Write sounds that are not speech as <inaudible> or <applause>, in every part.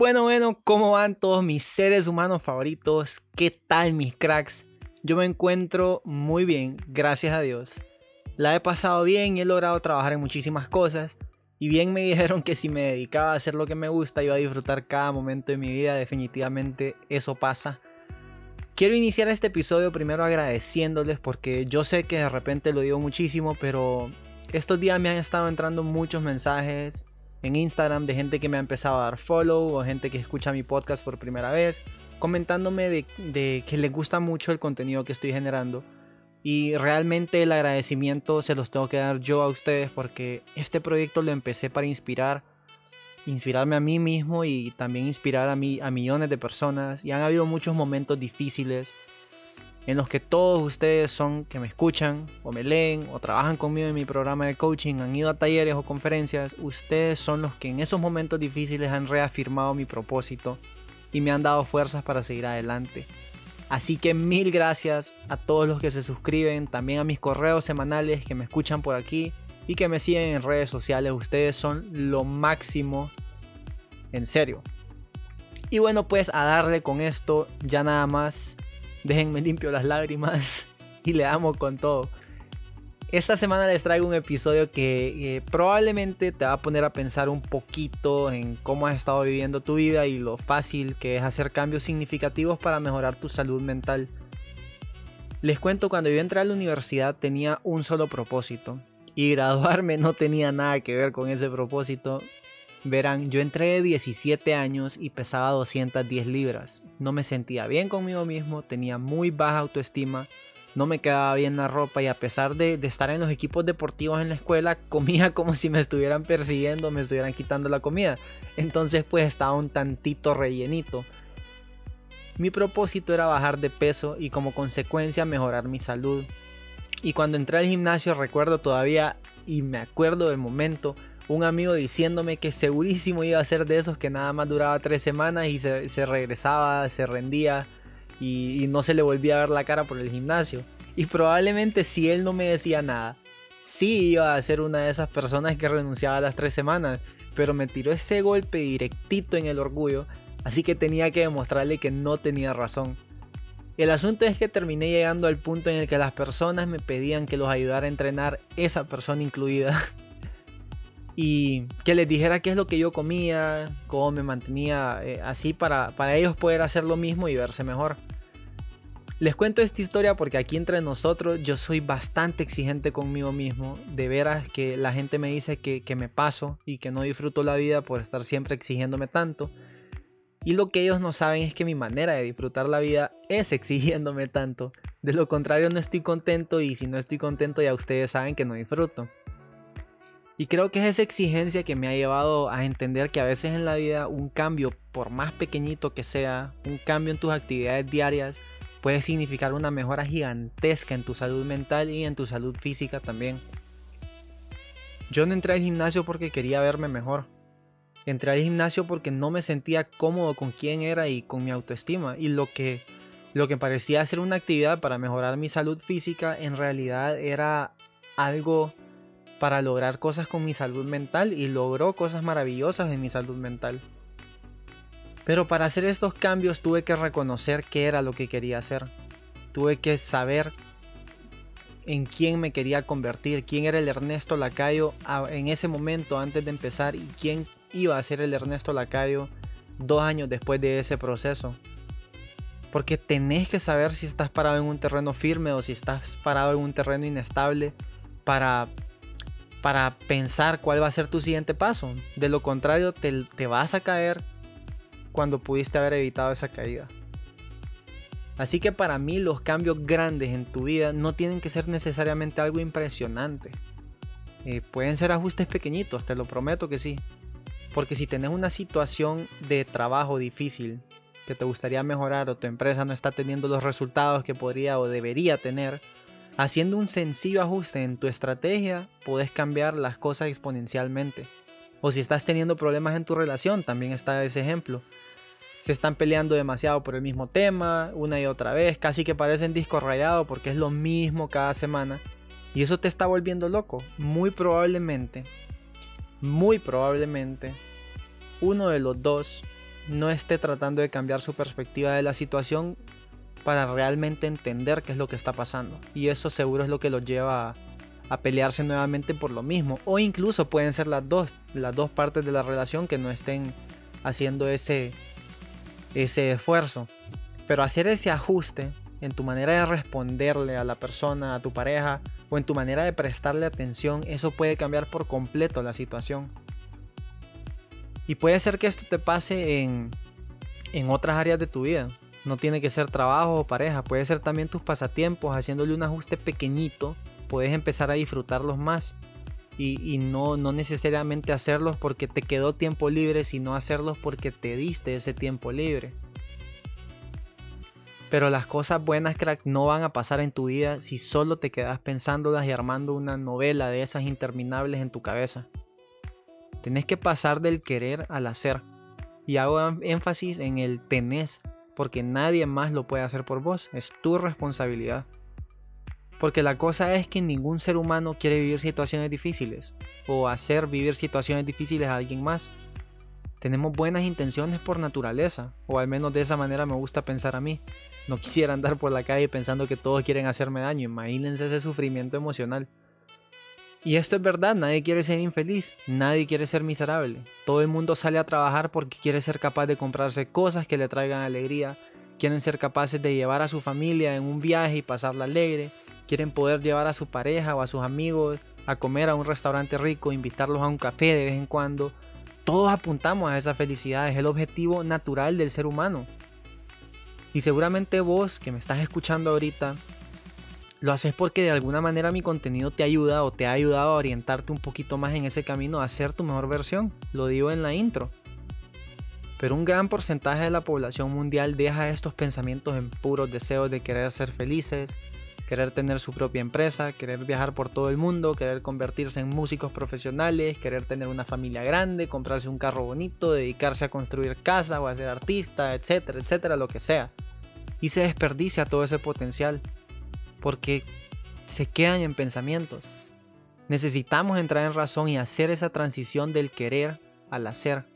Bueno, bueno, ¿cómo van todos mis seres humanos favoritos? ¿Qué tal mis cracks? Yo me encuentro muy bien, gracias a Dios. La he pasado bien y he logrado trabajar en muchísimas cosas. Y bien me <laughs> dijeron que si me dedicaba a hacer lo que me gusta iba a disfrutar cada momento de mi vida. Definitivamente eso pasa. Quiero iniciar este episodio primero agradeciéndoles porque yo sé que de repente lo digo muchísimo, pero estos días me han estado entrando muchos mensajes en Instagram de gente que me ha empezado a dar follow o gente que escucha mi podcast por primera vez, comentándome de, que les gusta mucho el contenido que estoy generando. Y realmente el agradecimiento se los tengo que dar yo a ustedes porque este proyecto lo empecé para inspirar, inspirarme a mí mismo y también inspirar a, mí, a millones de personas. Y han habido muchos momentos difíciles en los que todos ustedes son que me escuchan o me leen o trabajan conmigo en mi programa de coaching, han ido a talleres o conferencias, ustedes son los que en esos momentos difíciles han reafirmado mi propósito y me han dado fuerzas para seguir adelante. Así que mil gracias a todos los que se suscriben, también a mis correos semanales que me escuchan por aquí y que me siguen en redes sociales. Ustedes son lo máximo, en serio. Y bueno, pues a darle con esto, ya nada más déjenme <laughs> limpio las lágrimas <laughs> y le amo con todo. Esta semana les traigo un episodio que eh, probablemente te va a poner a pensar un poquito en cómo has estado viviendo tu vida y lo fácil que es hacer cambios significativos para mejorar tu salud mental. Les cuento, cuando yo entré a la universidad tenía un solo propósito y graduarme no tenía nada que ver con ese propósito. Verán, yo entré de 17 años y pesaba 210 libras. No me sentía bien conmigo mismo, tenía muy baja autoestima, no me quedaba bien la ropa y a pesar de, estar en los equipos deportivos en la escuela, <laughs> comía como si me estuvieran persiguiendo, me estuvieran quitando la comida. Entonces pues estaba un tantito rellenito. Mi propósito era bajar de peso y como consecuencia mejorar mi salud. Y cuando entré al gimnasio recuerdo todavía y me acuerdo del momento un amigo diciéndome que segurísimo iba a ser de esos que nada más duraba tres semanas y se, regresaba, se rendía y, no se le volvía a ver la cara por el gimnasio. Y probablemente si él no me decía nada, sí iba a ser una de esas personas que renunciaba a las tres semanas, pero me tiró ese golpe directito en el orgullo, así que tenía que demostrarle que no tenía razón. El asunto es que terminé llegando al punto en el que las personas me pedían que los ayudara a entrenar, esa persona incluida. <laughs> y que les dijera qué es lo que yo comía, cómo me mantenía eh, así para, para ellos poder hacer lo mismo y verse mejor. Les cuento esta historia porque aquí entre nosotros yo soy bastante exigente conmigo mismo. De veras que la gente me dice que, que me paso y que no disfruto la vida por estar siempre exigiéndome tanto. Y lo que ellos no saben es que mi manera de disfrutar la vida es <laughs> exigiéndome tanto. De lo contrario no estoy contento y si no estoy contento ya ustedes saben que no disfruto. Y creo que es esa exigencia que me ha llevado a entender que a veces en la vida un cambio, por más pequeñito que sea, un cambio en tus actividades diarias, puede significar una mejora gigantesca en tu salud mental y en tu salud física también. Yo no entré al gimnasio porque quería verme mejor. Entré al gimnasio porque no me sentía cómodo con quién era y con mi autoestima. Y lo que, lo que parecía ser una actividad para mejorar mi salud física en realidad era algo para lograr cosas con mi salud mental y logró cosas maravillosas en mi salud mental. Pero para hacer estos cambios tuve que reconocer qué era lo que quería hacer. Tuve que saber en quién me quería convertir, quién era el Ernesto Lacayo en ese momento antes de empezar y quién iba a ser el Ernesto Lacayo dos años después de ese proceso. Porque tenés que saber si estás parado en un terreno firme o si estás parado en un terreno inestable para para pensar cuál va a ser tu siguiente paso. De lo contrario, te, vas a caer cuando pudiste haber evitado esa caída. Así que para mí los cambios grandes en tu vida no tienen que ser necesariamente algo impresionante. Eh, pueden ser ajustes pequeñitos, te lo prometo que sí. Porque si tenés una situación de trabajo difícil que te gustaría mejorar o tu empresa no está teniendo los resultados que podría o debería tener, haciendo un sencillo ajuste en tu estrategia, puedes cambiar las cosas exponencialmente. O si estás teniendo problemas en tu relación, también está ese ejemplo se están peleando demasiado por el mismo tema, una y otra vez, casi que parecen disco rayado porque es lo mismo cada semana. Y eso te está volviendo loco. Muy probablemente, muy probablemente, uno de los dos no esté tratando de cambiar su perspectiva de la situación para realmente entender qué es lo que está pasando. Y eso seguro es lo que los lleva a, pelearse nuevamente por lo mismo. O incluso pueden ser las dos, las dos partes de la relación que no estén haciendo ese, ese esfuerzo. Pero hacer ese ajuste en tu manera de responderle a la persona, a tu pareja, o en tu manera de prestarle atención, eso puede cambiar por completo la situación. Y puede ser que esto te pase en, en otras áreas de tu vida. No tiene que ser trabajo o pareja, puede ser también tus pasatiempos, haciéndole un ajuste pequeñito, puedes empezar a disfrutarlos más. Y, y, no, no necesariamente hacerlos porque te quedó tiempo libre, sino hacerlos porque te diste ese tiempo libre. Pero las cosas buenas, crack, no van a pasar en tu vida si solo te quedas pensándolas y armando una novela de esas interminables en tu cabeza. Tenés que pasar del querer al hacer. Y hago énfasis en el tenés, porque nadie más lo puede hacer por vos. Es tu responsabilidad. Porque la cosa es que ningún ser humano quiere vivir situaciones difíciles o hacer vivir situaciones difíciles a alguien más. Tenemos buenas intenciones por naturaleza, o al menos de esa manera me gusta pensar a mí. No quisiera andar por la calle pensando que todos quieren hacerme daño, imagínense ese sufrimiento emocional. Y esto es verdad, nadie quiere ser infeliz, nadie quiere ser miserable. Todo el mundo sale a trabajar porque quiere ser capaz de comprarse cosas que le traigan alegría, quieren ser capaces de llevar a su familia en un viaje y pasarla alegre, quieren poder llevar a su pareja o a sus amigos a comer a un restaurante rico, invitarlos a un café de vez en cuando. Todos apuntamos a esa felicidad, es el objetivo natural del ser humano. Y seguramente vos que me estás escuchando ahorita, lo haces porque de alguna manera mi contenido te ayuda o te ha ayudado a orientarte un poquito más en ese camino a ser tu mejor versión. Lo digo en la intro. Pero un gran porcentaje de la población mundial deja estos pensamientos en puros deseos de querer ser felices, querer tener su propia empresa, querer viajar por todo el mundo, querer convertirse en músicos profesionales, querer tener una familia grande, comprarse un carro bonito, dedicarse a construir casa o a ser artista, etcétera, etcétera, lo que sea. Y se desperdicia todo ese potencial porque se quedan en pensamientos. Necesitamos entrar en razón y hacer esa transición del querer al hacer.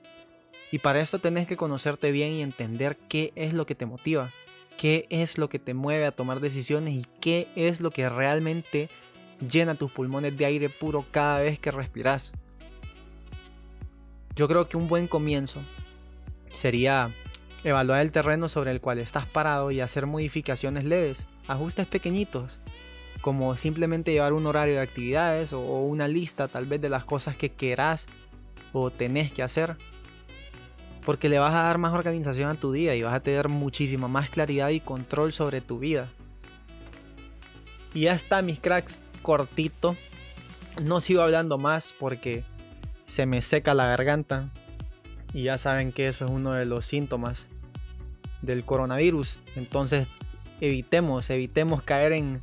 Y para esto tenés que conocerte bien y entender qué es lo que te motiva, qué es lo que te mueve a tomar decisiones y qué es lo que realmente llena tus pulmones de aire puro cada vez que respiras. Yo creo que un buen comienzo sería evaluar el terreno sobre el cual estás parado y hacer modificaciones leves, ajustes pequeñitos, como simplemente llevar un horario de actividades o una lista tal vez de las cosas que querás o tenés que hacer porque le vas a dar más organización a tu día y vas a tener muchísima más claridad y control sobre tu vida. Y ya está, mis cracks, cortito. No sigo hablando más porque se me seca la garganta. Y ya saben que eso es uno de los síntomas del coronavirus. Entonces, evitemos, evitemos caer en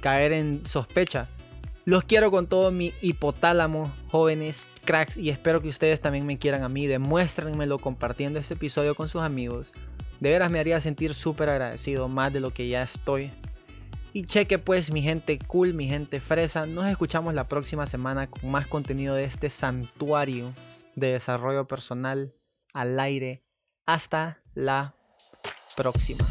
caer en sospecha. Los quiero con todo mi hipotálamo, jóvenes, cracks, y espero que ustedes también me quieran a mí. Demuéstrenmelo compartiendo este episodio con sus amigos. De veras me haría sentir súper agradecido, más de lo que ya estoy. Y cheque pues mi gente cool, mi gente fresa. Nos escuchamos la próxima semana con más contenido de este santuario de desarrollo personal al aire. Hasta la próxima.